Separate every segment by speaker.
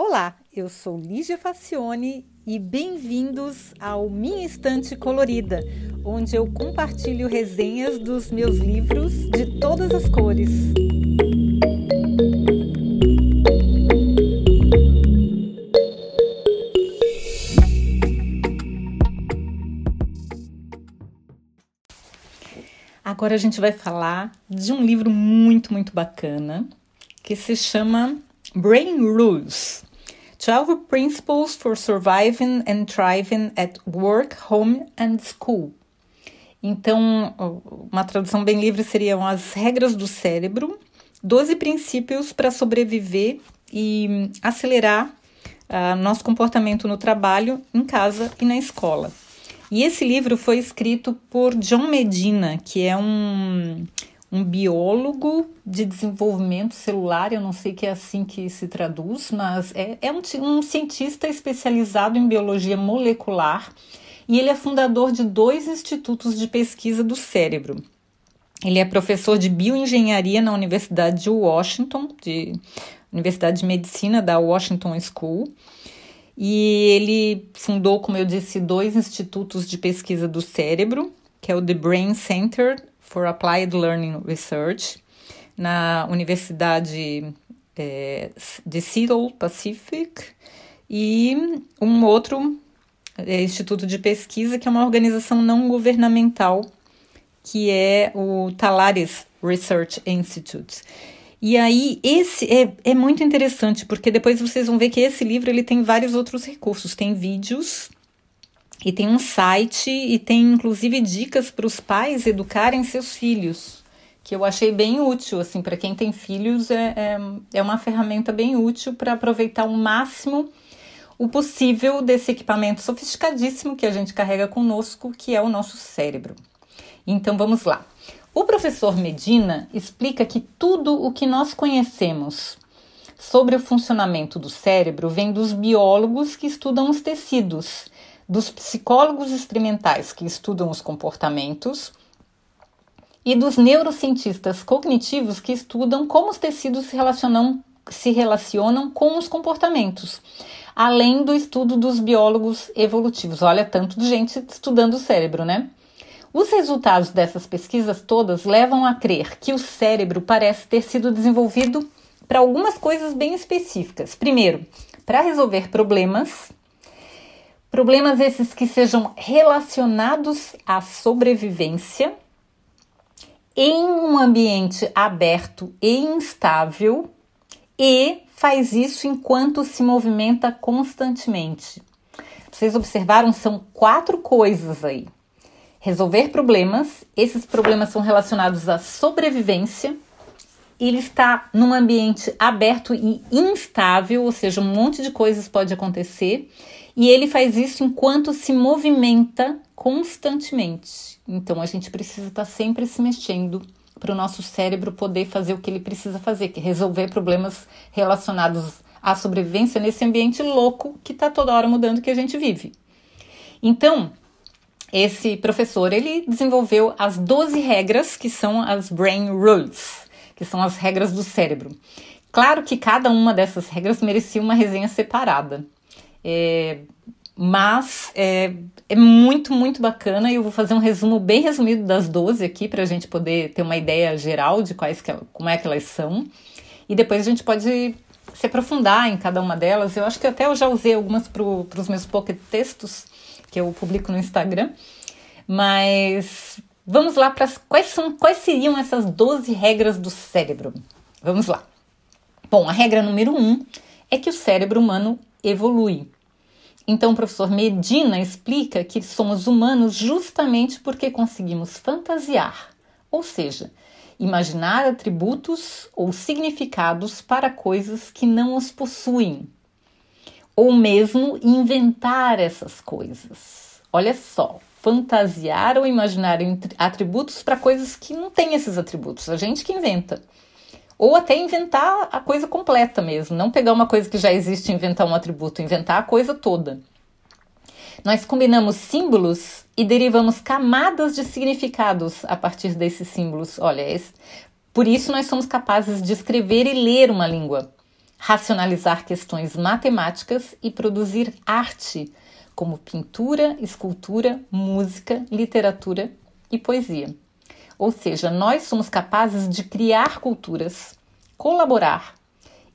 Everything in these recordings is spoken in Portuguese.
Speaker 1: Olá, eu sou Lígia Facione e bem-vindos ao Minha Estante Colorida, onde eu compartilho resenhas dos meus livros de todas as cores. Agora a gente vai falar de um livro muito, muito bacana que se chama Brain Rules 12 Principles for Surviving and Thriving at Work, Home and School. Então, uma tradução bem livre seriam as regras do cérebro, 12 princípios para sobreviver e acelerar uh, nosso comportamento no trabalho, em casa e na escola. E esse livro foi escrito por John Medina, que é um, um biólogo de desenvolvimento celular, eu não sei que é assim que se traduz, mas é, é um, um cientista especializado em biologia molecular e ele é fundador de dois institutos de pesquisa do cérebro. Ele é professor de bioengenharia na Universidade de Washington, de Universidade de Medicina da Washington School, e ele fundou, como eu disse, dois institutos de pesquisa do cérebro, que é o The Brain Center for Applied Learning Research, na Universidade é, de Seattle Pacific, e um outro é, instituto de pesquisa, que é uma organização não governamental, que é o Talares Research Institute. E aí, esse é, é muito interessante, porque depois vocês vão ver que esse livro ele tem vários outros recursos. Tem vídeos, e tem um site, e tem inclusive dicas para os pais educarem seus filhos, que eu achei bem útil, assim, para quem tem filhos, é, é, é uma ferramenta bem útil para aproveitar o máximo o possível desse equipamento sofisticadíssimo que a gente carrega conosco, que é o nosso cérebro. Então vamos lá. O professor Medina explica que tudo o que nós conhecemos sobre o funcionamento do cérebro vem dos biólogos que estudam os tecidos, dos psicólogos experimentais que estudam os comportamentos e dos neurocientistas cognitivos que estudam como os tecidos se relacionam, se relacionam com os comportamentos, além do estudo dos biólogos evolutivos. Olha, tanto de gente estudando o cérebro, né? Os resultados dessas pesquisas todas levam a crer que o cérebro parece ter sido desenvolvido para algumas coisas bem específicas. Primeiro, para resolver problemas, problemas esses que sejam relacionados à sobrevivência em um ambiente aberto e instável e faz isso enquanto se movimenta constantemente. Vocês observaram? São quatro coisas aí resolver problemas. Esses problemas são relacionados à sobrevivência. Ele está num ambiente aberto e instável, ou seja, um monte de coisas pode acontecer. E ele faz isso enquanto se movimenta constantemente. Então a gente precisa estar sempre se mexendo para o nosso cérebro poder fazer o que ele precisa fazer, que é resolver problemas relacionados à sobrevivência nesse ambiente louco que está toda hora mudando que a gente vive. Então, esse professor ele desenvolveu as 12 regras que são as brain rules, que são as regras do cérebro. Claro que cada uma dessas regras merecia uma resenha separada. É, mas é, é, muito, muito bacana e eu vou fazer um resumo bem resumido das 12 aqui para a gente poder ter uma ideia geral de quais que, como é que elas são. E depois a gente pode se aprofundar em cada uma delas. Eu acho que até eu já usei algumas para os meus pocket textos que eu publico no Instagram. Mas vamos lá para quais são quais seriam essas 12 regras do cérebro. Vamos lá. Bom, a regra número 1 um é que o cérebro humano evolui. Então, o professor Medina explica que somos humanos justamente porque conseguimos fantasiar, ou seja, imaginar atributos ou significados para coisas que não os possuem ou mesmo inventar essas coisas. Olha só, fantasiar ou imaginar atributos para coisas que não têm esses atributos, a gente que inventa. Ou até inventar a coisa completa mesmo, não pegar uma coisa que já existe e inventar um atributo, inventar a coisa toda. Nós combinamos símbolos e derivamos camadas de significados a partir desses símbolos. Olha, por isso nós somos capazes de escrever e ler uma língua racionalizar questões matemáticas e produzir arte, como pintura, escultura, música, literatura e poesia. Ou seja, nós somos capazes de criar culturas, colaborar,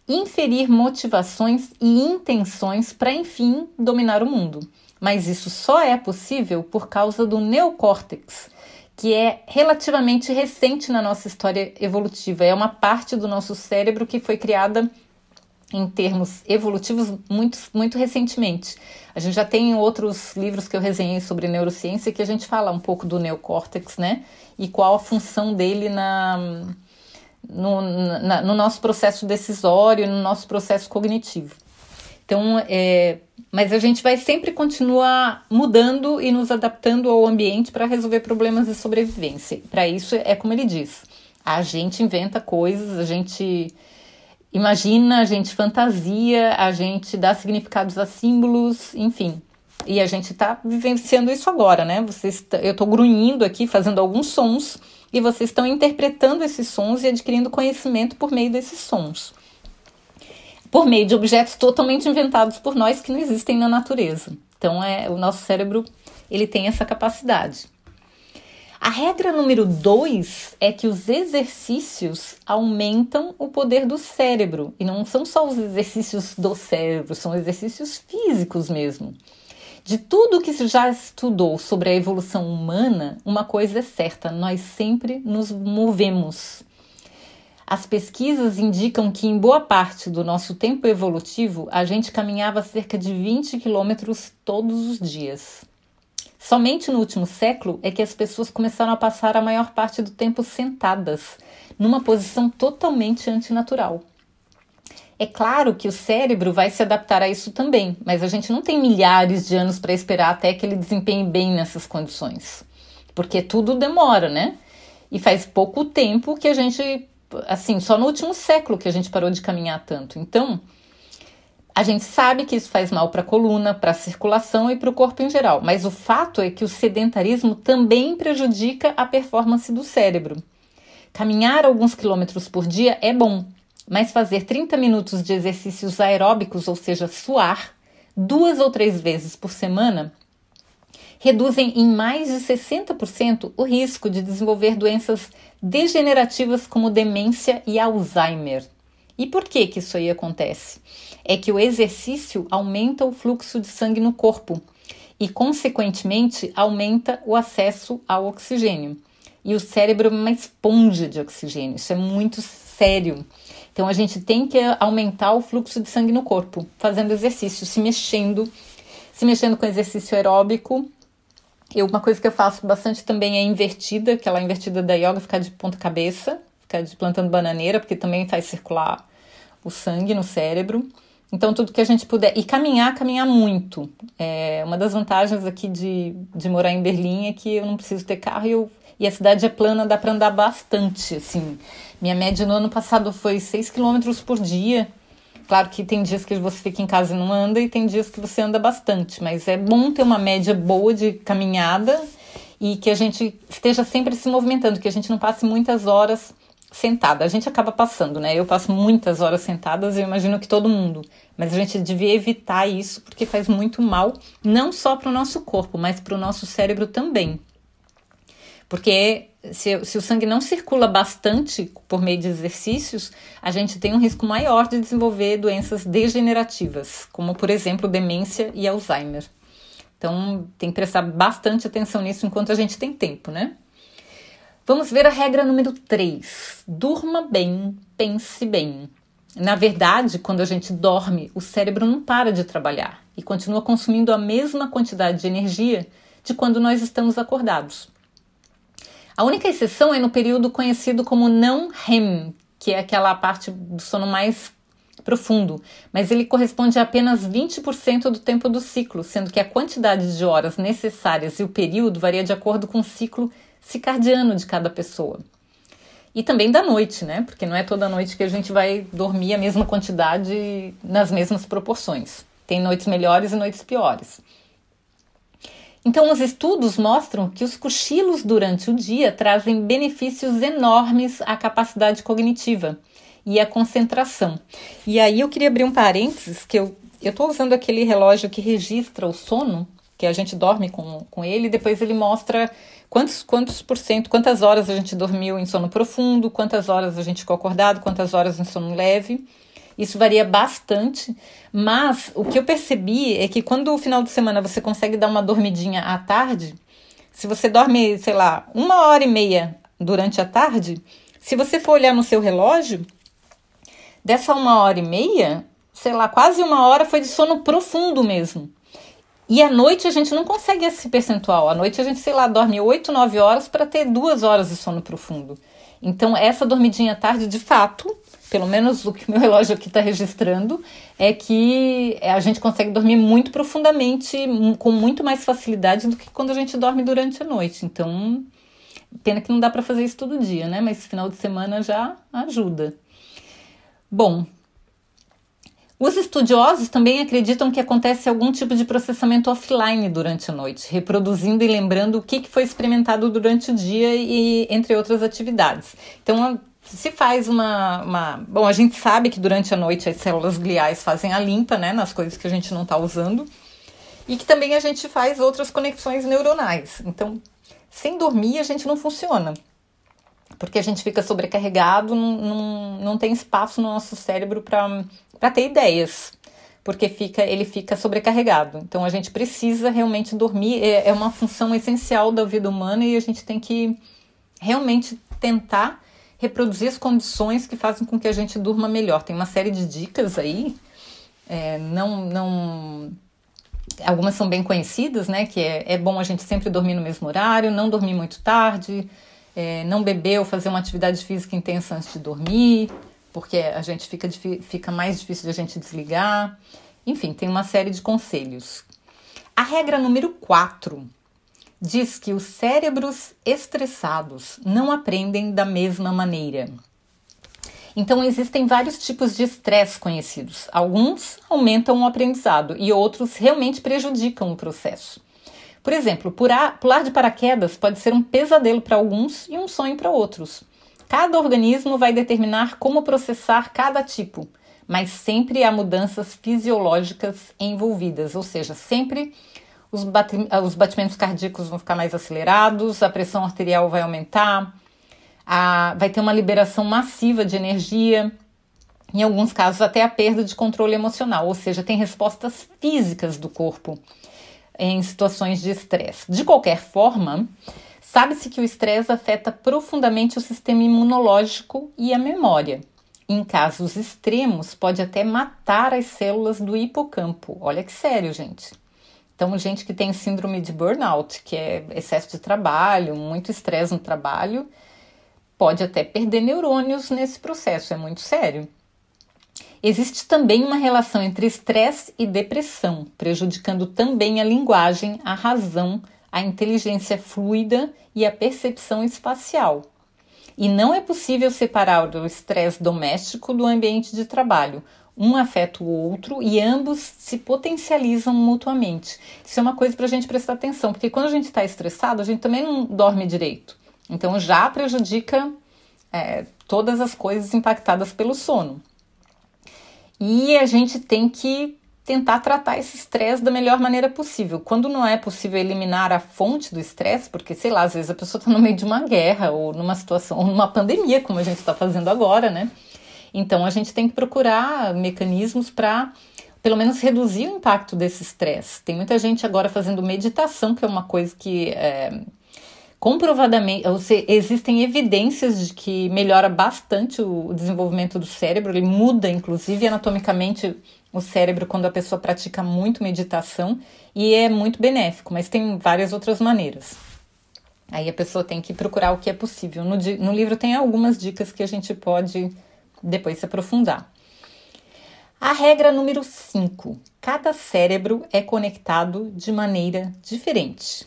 Speaker 1: inferir motivações e intenções para, enfim, dominar o mundo. Mas isso só é possível por causa do neocórtex, que é relativamente recente na nossa história evolutiva. É uma parte do nosso cérebro que foi criada em termos evolutivos muito, muito recentemente. A gente já tem outros livros que eu resenhei sobre neurociência que a gente fala um pouco do neocórtex, né? E qual a função dele na, no, na, no nosso processo decisório, no nosso processo cognitivo. Então, é, mas a gente vai sempre continuar mudando e nos adaptando ao ambiente para resolver problemas de sobrevivência. Para isso, é como ele diz: a gente inventa coisas, a gente imagina, a gente fantasia, a gente dá significados a símbolos, enfim. E a gente está vivenciando isso agora, né? Vocês, eu estou grunhindo aqui, fazendo alguns sons, e vocês estão interpretando esses sons e adquirindo conhecimento por meio desses sons. Por meio de objetos totalmente inventados por nós que não existem na natureza. Então, é o nosso cérebro ele tem essa capacidade. A regra número dois é que os exercícios aumentam o poder do cérebro. E não são só os exercícios do cérebro, são exercícios físicos mesmo. De tudo que se já estudou sobre a evolução humana, uma coisa é certa: nós sempre nos movemos. As pesquisas indicam que, em boa parte do nosso tempo evolutivo, a gente caminhava cerca de 20 quilômetros todos os dias. Somente no último século é que as pessoas começaram a passar a maior parte do tempo sentadas, numa posição totalmente antinatural. É claro que o cérebro vai se adaptar a isso também, mas a gente não tem milhares de anos para esperar até que ele desempenhe bem nessas condições. Porque tudo demora, né? E faz pouco tempo que a gente, assim, só no último século que a gente parou de caminhar tanto. Então, a gente sabe que isso faz mal para a coluna, para a circulação e para o corpo em geral, mas o fato é que o sedentarismo também prejudica a performance do cérebro. Caminhar alguns quilômetros por dia é bom, mas fazer 30 minutos de exercícios aeróbicos, ou seja, suar, duas ou três vezes por semana, reduzem em mais de 60% o risco de desenvolver doenças degenerativas como demência e Alzheimer. E por que, que isso aí acontece? É que o exercício aumenta o fluxo de sangue no corpo e, consequentemente, aumenta o acesso ao oxigênio. E o cérebro é uma esponja de oxigênio, isso é muito sério. Então, a gente tem que aumentar o fluxo de sangue no corpo, fazendo exercício, se mexendo, se mexendo com exercício aeróbico. Eu, uma coisa que eu faço bastante também é invertida, aquela invertida da yoga, ficar de ponta cabeça, ficar de plantando bananeira, porque também faz circular o sangue no cérebro. Então, tudo que a gente puder. E caminhar, caminhar muito. É, uma das vantagens aqui de, de morar em Berlim é que eu não preciso ter carro e, eu, e a cidade é plana, dá para andar bastante. Assim. Minha média no ano passado foi 6 km por dia. Claro que tem dias que você fica em casa e não anda, e tem dias que você anda bastante, mas é bom ter uma média boa de caminhada e que a gente esteja sempre se movimentando, que a gente não passe muitas horas sentada. A gente acaba passando, né? Eu passo muitas horas sentadas, eu imagino que todo mundo. Mas a gente devia evitar isso porque faz muito mal, não só para o nosso corpo, mas para o nosso cérebro também. Porque se, se, o sangue não circula bastante por meio de exercícios, a gente tem um risco maior de desenvolver doenças degenerativas, como por exemplo demência e Alzheimer. Então tem que prestar bastante atenção nisso enquanto a gente tem tempo, né? Vamos ver a regra número 3. Durma bem, pense bem. Na verdade, quando a gente dorme, o cérebro não para de trabalhar e continua consumindo a mesma quantidade de energia de quando nós estamos acordados. A única exceção é no período conhecido como não REM, que é aquela parte do sono mais profundo, mas ele corresponde a apenas 20% do tempo do ciclo, sendo que a quantidade de horas necessárias e o período varia de acordo com o ciclo circadiano de cada pessoa. E também da noite, né? Porque não é toda noite que a gente vai dormir a mesma quantidade nas mesmas proporções. Tem noites melhores e noites piores. Então, os estudos mostram que os cochilos durante o dia trazem benefícios enormes à capacidade cognitiva e a concentração. E aí eu queria abrir um parênteses que eu eu estou usando aquele relógio que registra o sono, que a gente dorme com, com ele, e depois ele mostra quantos, quantos por cento, quantas horas a gente dormiu em sono profundo, quantas horas a gente ficou acordado, quantas horas em sono leve. Isso varia bastante, mas o que eu percebi é que quando o final de semana você consegue dar uma dormidinha à tarde, se você dorme, sei lá, uma hora e meia durante a tarde, se você for olhar no seu relógio, dessa uma hora e meia, sei lá, quase uma hora foi de sono profundo mesmo. E à noite a gente não consegue esse percentual. À noite a gente, sei lá, dorme 8, 9 horas para ter duas horas de sono profundo. Então, essa dormidinha tarde, de fato, pelo menos o que meu relógio aqui está registrando, é que a gente consegue dormir muito profundamente, com muito mais facilidade do que quando a gente dorme durante a noite. Então, pena que não dá para fazer isso todo dia, né? Mas final de semana já ajuda. Bom, os estudiosos também acreditam que acontece algum tipo de processamento offline durante a noite, reproduzindo e lembrando o que foi experimentado durante o dia e entre outras atividades. Então, se faz uma, uma, Bom, a gente sabe que durante a noite as células gliais fazem a limpa né, nas coisas que a gente não está usando e que também a gente faz outras conexões neuronais. Então, sem dormir, a gente não funciona porque a gente fica sobrecarregado, não, não, não tem espaço no nosso cérebro para ter ideias, porque fica, ele fica sobrecarregado. Então a gente precisa realmente dormir, é, é uma função essencial da vida humana e a gente tem que realmente tentar reproduzir as condições que fazem com que a gente durma melhor. Tem uma série de dicas aí, é, não, não, algumas são bem conhecidas, né? Que é, é bom a gente sempre dormir no mesmo horário, não dormir muito tarde, é, não beber ou fazer uma atividade física intensa antes de dormir, porque a gente fica, fica mais difícil de a gente desligar. Enfim, tem uma série de conselhos. A regra número 4 diz que os cérebros estressados não aprendem da mesma maneira. Então, existem vários tipos de estresse conhecidos. Alguns aumentam o aprendizado e outros realmente prejudicam o processo. Por exemplo, pular, de paraquedas pode ser um pesadelo para alguns e um sonho para outros. Cada organismo vai determinar como processar cada tipo, mas sempre há mudanças fisiológicas envolvidas, ou seja, sempre os, os batimentos cardíacos vão ficar mais acelerados, a pressão arterial vai aumentar, a, vai ter uma liberação massiva de energia, em alguns casos até a perda de controle emocional, ou seja, tem respostas físicas do corpo em situações de estresse. De qualquer forma, sabe-se que o estresse afeta profundamente o sistema imunológico e a memória. Em casos extremos, pode até matar as células do hipocampo. Olha que sério, gente. Então, gente que tem síndrome de burnout, que é excesso de trabalho, muito estresse no trabalho, pode até perder neurônios nesse processo, é muito sério. Existe também uma relação entre estresse e depressão, prejudicando também a linguagem, a razão, a inteligência fluida e a percepção espacial. E não é possível separar o estresse doméstico do ambiente de trabalho. Um afeta o outro e ambos se potencializam mutuamente. Isso é uma coisa para a gente prestar atenção, porque quando a gente está estressado, a gente também não dorme direito. Então já prejudica é, todas as coisas impactadas pelo sono. E a gente tem que tentar tratar esse estresse da melhor maneira possível. Quando não é possível eliminar a fonte do estresse, porque sei lá, às vezes a pessoa está no meio de uma guerra ou numa situação, ou numa pandemia, como a gente está fazendo agora, né? Então a gente tem que procurar mecanismos para pelo menos reduzir o impacto desse estresse. Tem muita gente agora fazendo meditação, que é uma coisa que é, comprovadamente, ou seja, existem evidências de que melhora bastante o desenvolvimento do cérebro, ele muda inclusive anatomicamente o cérebro quando a pessoa pratica muito meditação e é muito benéfico, mas tem várias outras maneiras. Aí a pessoa tem que procurar o que é possível. No, no livro tem algumas dicas que a gente pode depois se aprofundar. A regra número 5: cada cérebro é conectado de maneira diferente.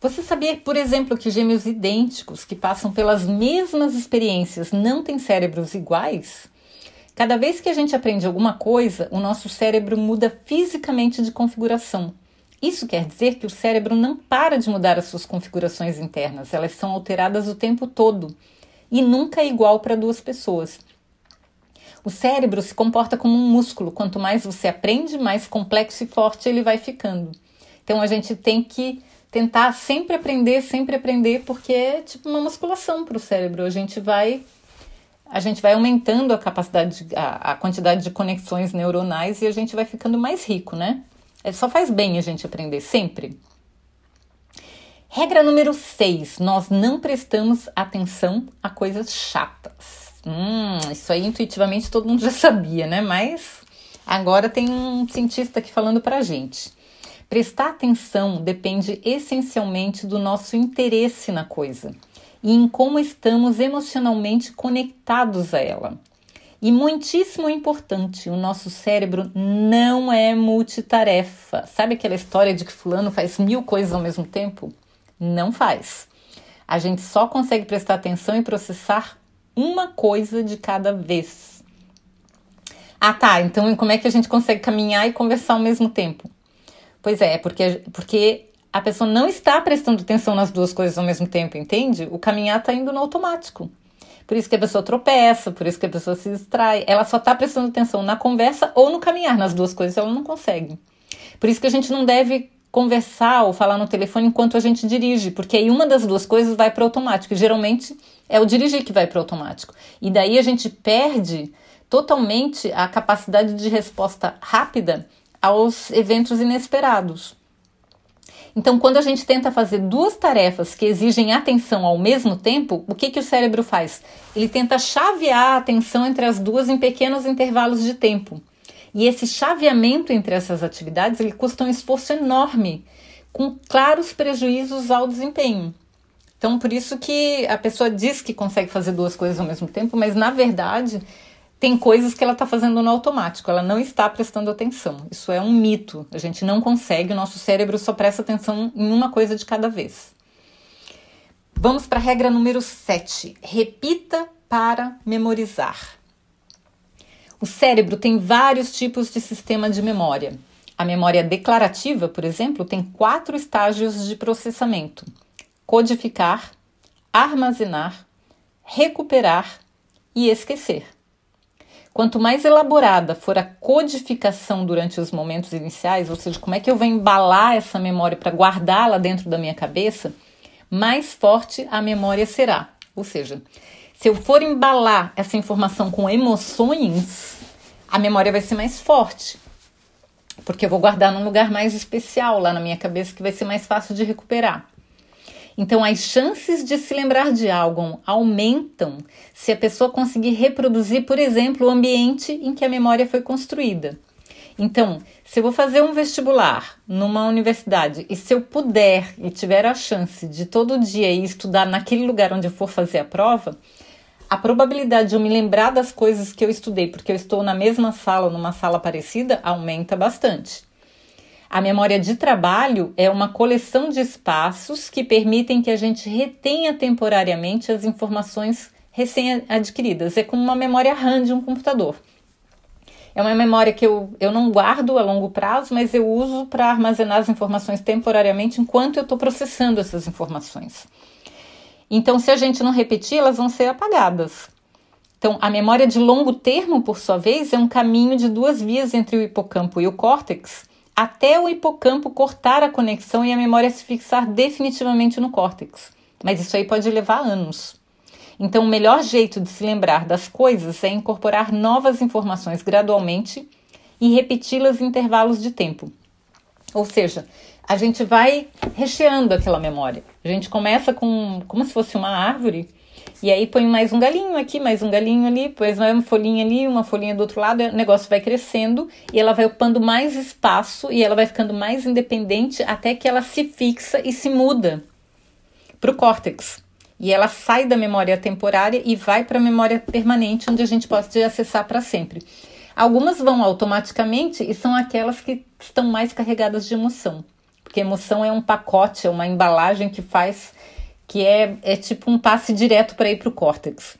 Speaker 1: Você sabia, por exemplo, que gêmeos idênticos que passam pelas mesmas experiências não têm cérebros iguais? Cada vez que a gente aprende alguma coisa, o nosso cérebro muda fisicamente de configuração. Isso quer dizer que o cérebro não para de mudar as suas configurações internas, elas são alteradas o tempo todo e nunca é igual para duas pessoas. O cérebro se comporta como um músculo. Quanto mais você aprende, mais complexo e forte ele vai ficando. Então a gente tem que tentar sempre aprender, sempre aprender, porque é tipo uma musculação para o cérebro. A gente vai a gente vai aumentando a capacidade, a, a, quantidade de conexões neuronais e a gente vai ficando mais rico, né? É, só faz bem a gente aprender sempre. Regra número 6: nós não prestamos atenção a coisas chatas. Hum, isso aí intuitivamente todo mundo já sabia, né? Mas agora tem um cientista aqui falando pra gente. Prestar atenção depende essencialmente do nosso interesse na coisa e em como estamos emocionalmente conectados a ela. E muitíssimo importante, o nosso cérebro não é multitarefa. Sabe aquela história de que fulano faz mil coisas ao mesmo tempo? Não faz. A gente só consegue prestar atenção e processar uma coisa de cada vez. Ah, tá. Então, como é que a gente consegue caminhar e conversar ao mesmo tempo? Pois é, porque, porque a pessoa não está prestando atenção nas duas coisas ao mesmo tempo, entende? O caminhar está indo no automático. Por isso que a pessoa tropeça, por isso que a pessoa se distrai. Ela só está prestando atenção na conversa ou no caminhar, nas duas coisas ela não consegue. Por isso que a gente não deve conversar ou falar no telefone enquanto a gente dirige, porque aí uma das duas coisas vai para o automático. E geralmente é o dirigir que vai para o automático. E daí a gente perde totalmente a capacidade de resposta rápida aos eventos inesperados. Então, quando a gente tenta fazer duas tarefas que exigem atenção ao mesmo tempo, o que, que o cérebro faz? Ele tenta chavear a atenção entre as duas em pequenos intervalos de tempo. E esse chaveamento entre essas atividades ele custa um esforço enorme, com claros prejuízos ao desempenho. Então, por isso que a pessoa diz que consegue fazer duas coisas ao mesmo tempo, mas na verdade tem coisas que ela está fazendo no automático, ela não está prestando atenção. Isso é um mito. A gente não consegue, o nosso cérebro só presta atenção em uma coisa de cada vez. Vamos para a regra número 7. Repita para memorizar. O cérebro tem vários tipos de sistema de memória. A memória declarativa, por exemplo, tem quatro estágios de processamento: codificar, armazenar, recuperar e esquecer. Quanto mais elaborada for a codificação durante os momentos iniciais, ou seja, como é que eu vou embalar essa memória para guardá-la dentro da minha cabeça, mais forte a memória será. Ou seja, se eu for embalar essa informação com emoções, a memória vai ser mais forte. Porque eu vou guardar num lugar mais especial lá na minha cabeça que vai ser mais fácil de recuperar. Então, as chances de se lembrar de algo aumentam se a pessoa conseguir reproduzir, por exemplo, o ambiente em que a memória foi construída. Então, se eu vou fazer um vestibular numa universidade e se eu puder e tiver a chance de todo dia ir estudar naquele lugar onde eu for fazer a prova, a probabilidade de eu me lembrar das coisas que eu estudei porque eu estou na mesma sala numa sala parecida aumenta bastante. A memória de trabalho é uma coleção de espaços que permitem que a gente retenha temporariamente as informações recém-adquiridas. É como uma memória RAM de um computador. É uma memória que eu, eu não guardo a longo prazo, mas eu uso para armazenar as informações temporariamente enquanto eu estou processando essas informações. Então, se a gente não repetir, elas vão ser apagadas. Então, a memória de longo termo, por sua vez, é um caminho de duas vias entre o hipocampo e o córtex, até o hipocampo cortar a conexão e a memória se fixar definitivamente no córtex. Mas isso aí pode levar anos. Então, o melhor jeito de se lembrar das coisas é incorporar novas informações gradualmente e repeti-las em intervalos de tempo. Ou seja, a gente vai recheando aquela memória. A gente começa com como se fosse uma árvore e aí põe mais um galinho aqui, mais um galinho ali, depois vai uma folhinha ali, uma folhinha do outro lado, o negócio vai crescendo e ela vai ocupando mais espaço e ela vai ficando mais independente até que ela se fixa e se muda para o córtex. E ela sai da memória temporária e vai para a memória permanente, onde a gente pode acessar para sempre. Algumas vão automaticamente e são aquelas que estão mais carregadas de emoção, porque emoção é um pacote, é uma embalagem que faz que é, é tipo um passe direto para ir para o córtex.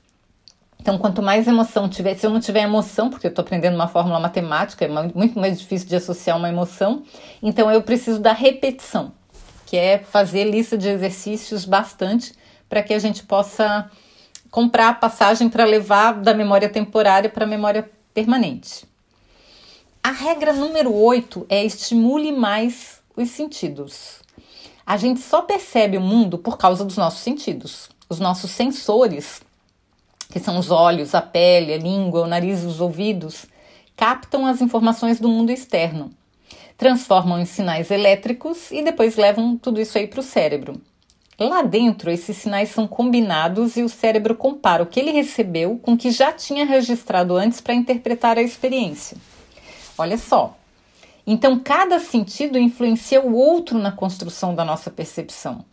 Speaker 1: Então, quanto mais emoção tiver, se eu não tiver emoção, porque eu estou aprendendo uma fórmula matemática, é muito mais difícil de associar uma emoção, então eu preciso da repetição, que é fazer lista de exercícios bastante para que a gente possa comprar a passagem para levar da memória temporária para a memória permanente. A regra número 8 é estimule mais os sentidos. A gente só percebe o mundo por causa dos nossos sentidos. Os nossos sensores, que são os olhos, a pele, a língua, o nariz e os ouvidos, captam as informações do mundo externo, transformam em sinais elétricos e depois levam tudo isso aí para o cérebro. Lá dentro, esses sinais são combinados e o cérebro compara o que ele recebeu com o que já tinha registrado antes para interpretar a experiência. Olha só. Então, cada sentido influencia o outro na construção da nossa percepção.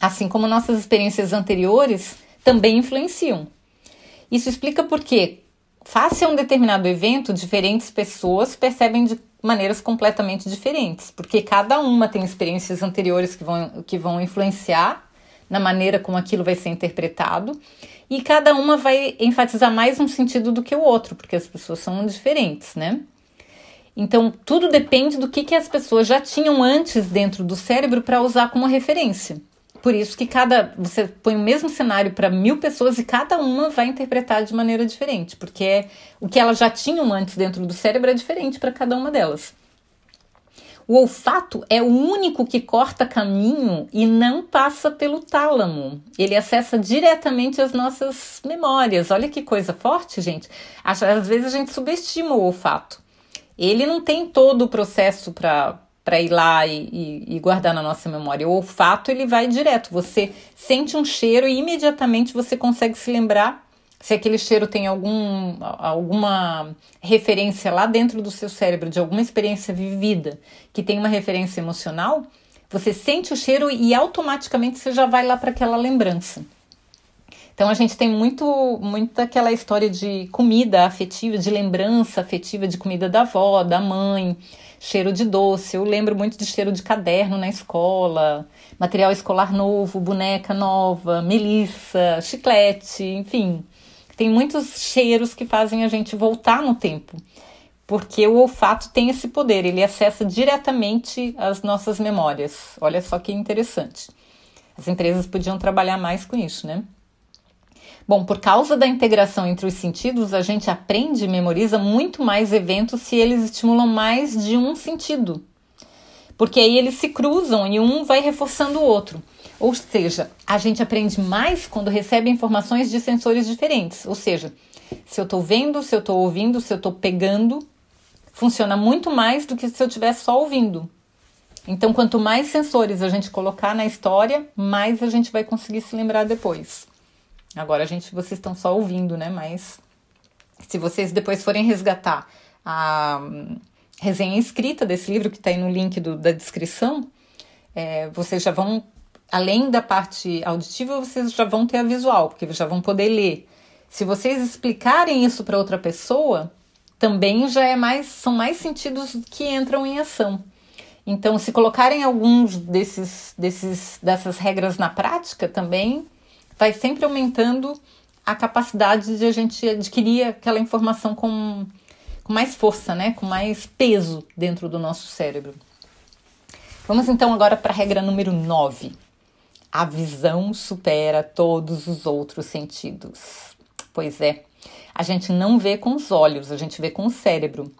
Speaker 1: Assim como nossas experiências anteriores também influenciam. Isso explica por que, face a um determinado evento, diferentes pessoas percebem de maneiras completamente diferentes, porque cada uma tem experiências anteriores que vão, que vão influenciar na maneira como aquilo vai ser interpretado, e cada uma vai enfatizar mais um sentido do que o outro, porque as pessoas são diferentes, né? Então, tudo depende do que, que as pessoas já tinham antes dentro do cérebro para usar como referência. Por isso que cada você põe o mesmo cenário para mil pessoas e cada uma vai interpretar de maneira diferente, porque é, o que elas já tinham antes dentro do cérebro é diferente para cada uma delas. O olfato é o único que corta caminho e não passa pelo tálamo. Ele acessa diretamente as nossas memórias. Olha que coisa forte, gente. Às vezes a gente subestima o olfato ele não tem todo o processo para para ir lá e, e, e, guardar na nossa memória. O olfato ele vai direto. Você sente um cheiro e imediatamente você consegue se lembrar se aquele cheiro tem algum, alguma referência lá dentro do seu cérebro, de alguma experiência vivida que tem uma referência emocional. Você sente o cheiro e automaticamente você já vai lá para aquela lembrança. Então a gente tem muito, muito aquela história de comida afetiva, de lembrança afetiva de comida da avó, da mãe, cheiro de doce. Eu lembro muito de cheiro de caderno na escola, material escolar novo, boneca nova, melissa, chiclete, enfim. Tem muitos cheiros que fazem a gente voltar no tempo, porque o olfato tem esse poder, ele acessa diretamente as nossas memórias. Olha só que interessante. As empresas podiam trabalhar mais com isso, né? Bom, por causa da integração entre os sentidos, a gente aprende e memoriza muito mais eventos se eles estimulam mais de um sentido. Porque aí eles se cruzam e um vai reforçando o outro. Ou seja, a gente aprende mais quando recebe informações de sensores diferentes. Ou seja, se eu estou vendo, se eu estou ouvindo, se eu estou pegando, funciona muito mais do que se eu estivesse só ouvindo. Então, quanto mais sensores a gente colocar na história, mais a gente vai conseguir se lembrar depois. Agora a gente, vocês estão só ouvindo, né? Mas se vocês depois forem resgatar a hum, resenha escrita desse livro que está aí no link do, da descrição, é, vocês já vão, além da parte auditiva, vocês já vão ter a visual, porque já vão poder ler. Se vocês explicarem isso para outra pessoa, também já é mais, são mais sentidos que entram em ação. Então, se colocarem alguns desses, desses dessas regras na prática, também vai sempre aumentando a capacidade de a gente adquirir aquela informação com, com mais força, né? com mais peso dentro do nosso cérebro. Vamos então agora para a regra número 9. A visão supera todos os outros sentidos. Pois é, a gente não vê com os olhos, a gente vê com o cérebro.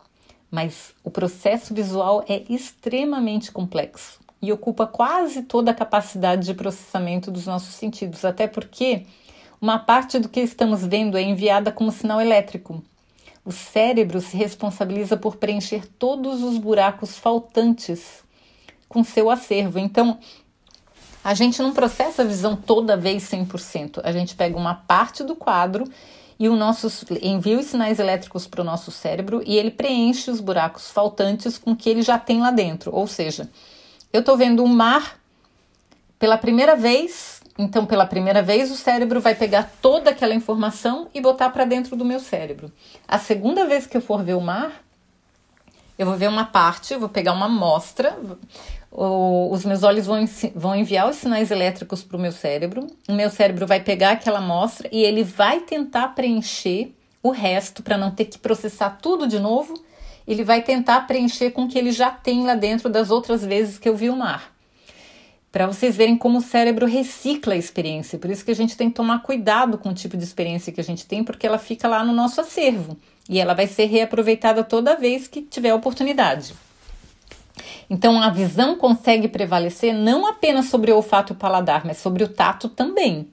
Speaker 1: Mas o processo visual é extremamente complexo e ocupa quase toda a capacidade de processamento dos nossos sentidos, até porque uma parte do que estamos vendo é enviada como sinal elétrico. O cérebro se responsabiliza por preencher todos os buracos faltantes com seu acervo. Então, a gente não processa a visão toda vez 100%. A gente pega uma parte do quadro e o nosso envia os sinais elétricos para o nosso cérebro e ele preenche os buracos faltantes com o que ele já tem lá dentro. Ou seja, eu estou vendo um mar pela primeira vez, então pela primeira vez o cérebro vai pegar toda aquela informação e botar para dentro do meu cérebro. A segunda vez que eu for ver o mar, eu vou ver uma parte, vou pegar uma amostra, os meus olhos vão, vão enviar os sinais elétricos para o meu cérebro, o meu cérebro vai pegar aquela amostra e ele vai tentar preencher o resto para não ter que processar tudo de novo ele vai tentar preencher com o que ele já tem lá dentro das outras vezes que eu vi o mar. para vocês verem como o cérebro recicla a experiência. Por isso que a gente tem que tomar cuidado com o tipo de experiência que a gente tem, porque ela fica lá no nosso acervo e ela vai ser reaproveitada toda vez que tiver oportunidade. Então a visão consegue prevalecer não apenas sobre o olfato e o paladar, mas sobre o tato também.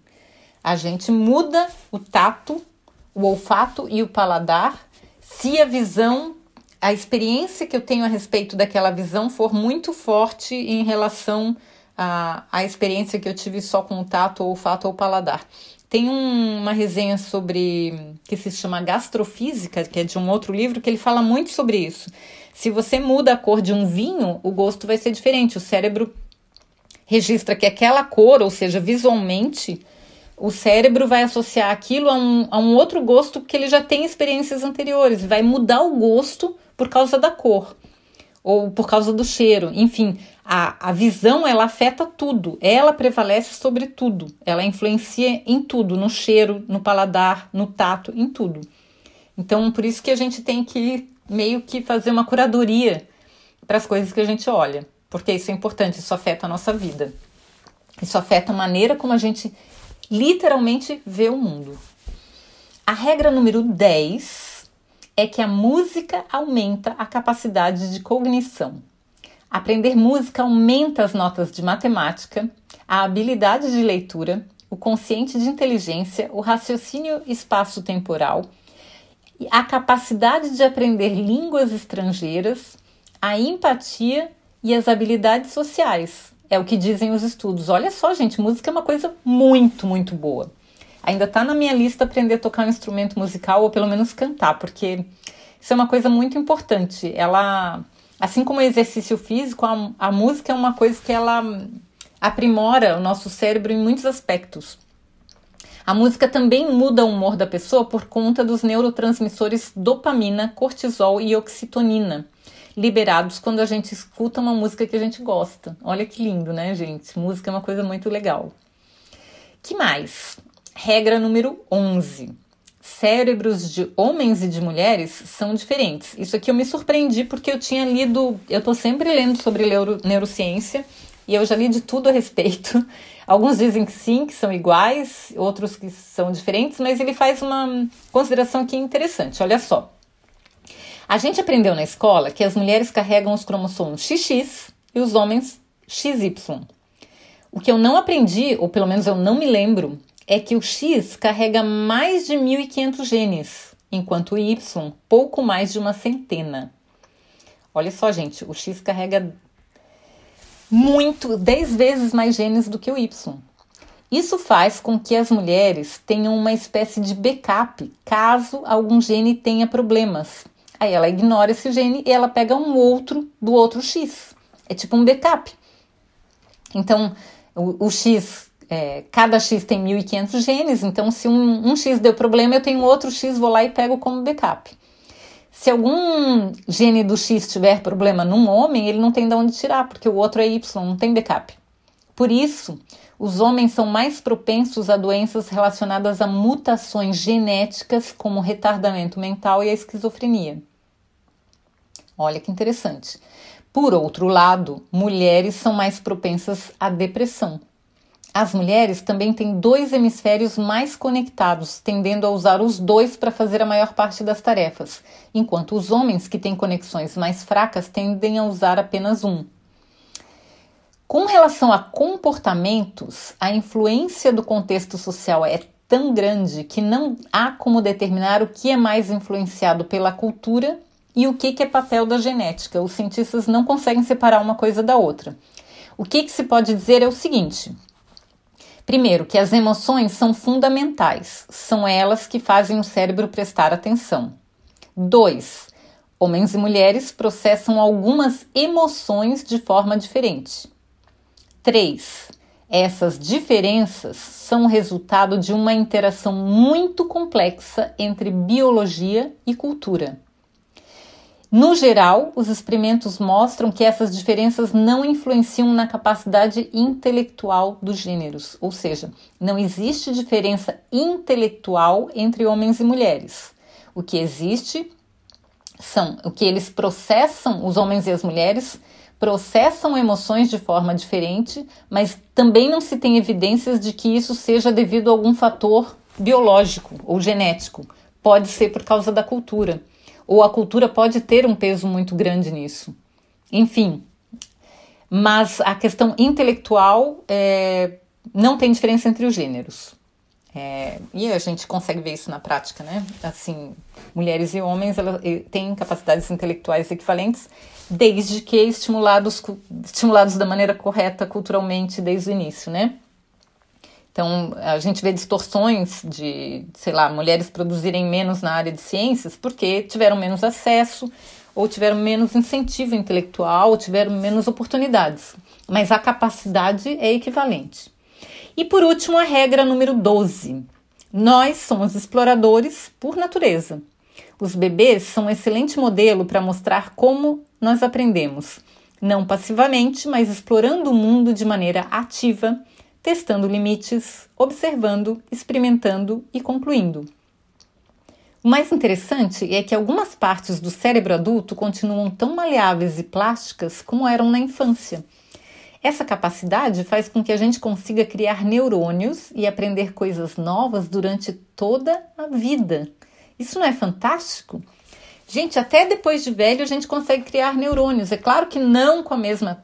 Speaker 1: A gente muda o tato, o olfato e o paladar se a visão, a experiência que eu tenho a respeito daquela visão for muito forte em relação à, experiência que eu tive só com o tato, o olfato ou paladar. Tem um, uma resenha sobre que se chama Gastrofísica, que é de um outro livro, que ele fala muito sobre isso. Se você muda a cor de um vinho, o gosto vai ser diferente. O cérebro registra que aquela cor, ou seja, visualmente, o cérebro vai associar aquilo a um, a um outro gosto que ele já tem experiências anteriores, vai mudar o gosto por causa da cor ou por causa do cheiro. Enfim, a, a visão ela afeta tudo, ela prevalece sobre tudo, ela influencia em tudo, no cheiro, no paladar, no tato, em tudo. Então, por isso que a gente tem que meio que fazer uma curadoria para as coisas que a gente olha, porque isso é importante, isso afeta a nossa vida. Isso afeta a maneira como a gente literalmente vê o mundo. A regra número 10 é que a música aumenta a capacidade de cognição. Aprender música aumenta as notas de matemática, a habilidade de leitura, o consciente de inteligência, o raciocínio espaço-temporal, a capacidade de aprender línguas estrangeiras, a empatia e as habilidades sociais. É o que dizem os estudos. Olha só, gente, música é uma coisa muito, muito boa. Ainda está na minha lista aprender a tocar um instrumento musical ou pelo menos cantar, porque isso é uma coisa muito importante. Ela, assim como o exercício físico, a, a música é uma coisa que ela aprimora o nosso cérebro em muitos aspectos. A música também muda o humor da pessoa por conta dos neurotransmissores dopamina, cortisol e oxitocinina liberados quando a gente escuta uma música que a gente gosta. Olha que lindo, né, gente? Música é uma coisa muito legal. Que mais? Regra número 11. Cérebros de homens e de mulheres são diferentes. Isso aqui eu me surpreendi porque eu tinha lido, eu tô sempre lendo sobre neuro, neurociência e eu já li de tudo a respeito. Alguns dizem que sim, que são iguais, outros que são diferentes, mas ele faz uma consideração aqui interessante. Olha só. A gente aprendeu na escola que as mulheres carregam os cromossomos XX e os homens XY. O que eu não aprendi, ou pelo menos eu não me lembro, é que o X carrega mais de 1.500 genes, enquanto o Y pouco mais de uma centena. Olha só, gente, o X carrega muito, 10 vezes mais genes do que o Y. Isso faz com que as mulheres tenham uma espécie de backup caso algum gene tenha problemas. Aí ela ignora esse gene e ela pega um outro do outro X. É tipo um backup. Então, o, o X, é, cada X tem 1.500 genes, então se um, um X deu problema, eu tenho outro X, vou lá e pego como backup. Se algum gene do X tiver problema num homem, ele não tem de onde tirar, porque o outro é Y, não tem backup. Por isso, os homens são mais propensos a doenças relacionadas a mutações genéticas, como retardamento mental e a esquizofrenia. Olha que interessante. Por outro lado, mulheres são mais propensas à depressão. As mulheres também têm dois hemisférios mais conectados, tendendo a usar os dois para fazer a maior parte das tarefas, enquanto os homens que têm conexões mais fracas tendem a usar apenas um. Com relação a comportamentos, a influência do contexto social é tão grande que não há como determinar o que é mais influenciado pela cultura e o que, é papel da genética. Os cientistas não conseguem separar uma coisa da outra. O que, que se pode dizer é o seguinte: primeiro, que as emoções são fundamentais, são elas que fazem o cérebro prestar atenção. Dois, homens e mulheres processam algumas emoções de forma diferente. 3. Essas diferenças são resultado de uma interação muito complexa entre biologia e cultura. No geral, os experimentos mostram que essas diferenças não influenciam na capacidade intelectual dos gêneros, ou seja, não existe diferença intelectual entre homens e mulheres. O que existe são o que eles processam, os homens e as mulheres processam emoções de forma diferente, mas também não se tem evidências de que isso seja devido a algum fator biológico ou genético. Pode ser por causa da cultura, ou a cultura pode ter um peso muito grande nisso. Enfim, mas a questão intelectual é, não tem diferença entre os gêneros. É, e a gente consegue ver isso na prática, né? Assim, mulheres e homens elas, têm capacidades intelectuais equivalentes, desde que estimulados, estimulados da maneira correta culturalmente desde o início, né? Então, a gente vê distorções de, sei lá, mulheres produzirem menos na área de ciências porque tiveram menos acesso, ou tiveram menos incentivo intelectual, ou tiveram menos oportunidades. Mas a capacidade é equivalente. E por último, a regra número 12. Nós somos exploradores por natureza. Os bebês são um excelente modelo para mostrar como nós aprendemos, não passivamente, mas explorando o mundo de maneira ativa, testando limites, observando, experimentando e concluindo. O mais interessante é que algumas partes do cérebro adulto continuam tão maleáveis e plásticas como eram na infância essa capacidade faz com que a gente consiga criar neurônios e aprender coisas novas durante toda a vida. Isso não é fantástico? Gente, até depois de velho a gente consegue criar neurônios. É claro que não com a mesma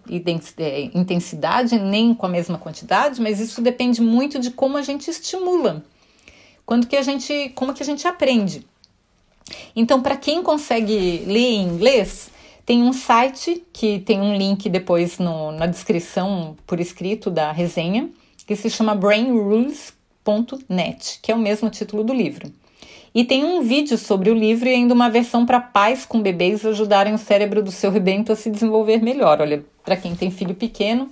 Speaker 1: é, intensidade, nem com a mesma quantidade, mas isso depende muito de como a gente estimula. Quando que a gente, como que a gente aprende. Então, para quem consegue ler em inglês, tem um site que tem um link depois no, na descrição por escrito da resenha, que se chama brainrules.net, que é o mesmo título do livro. E tem um vídeo sobre o livro e ainda uma versão para pais com bebês ajudarem o cérebro do seu rebento a se desenvolver melhor. Olha, para quem tem filho pequeno,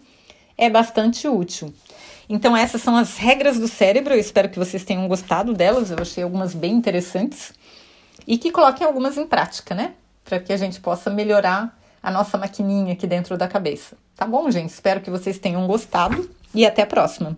Speaker 1: é bastante útil. Então, essas são as regras do cérebro. Eu espero que vocês tenham gostado delas. Eu achei algumas bem interessantes. E que coloquem algumas em prática, né? para que a gente possa melhorar a nossa maquininha aqui dentro da cabeça. Tá bom, gente? Espero que vocês tenham gostado e até a próxima.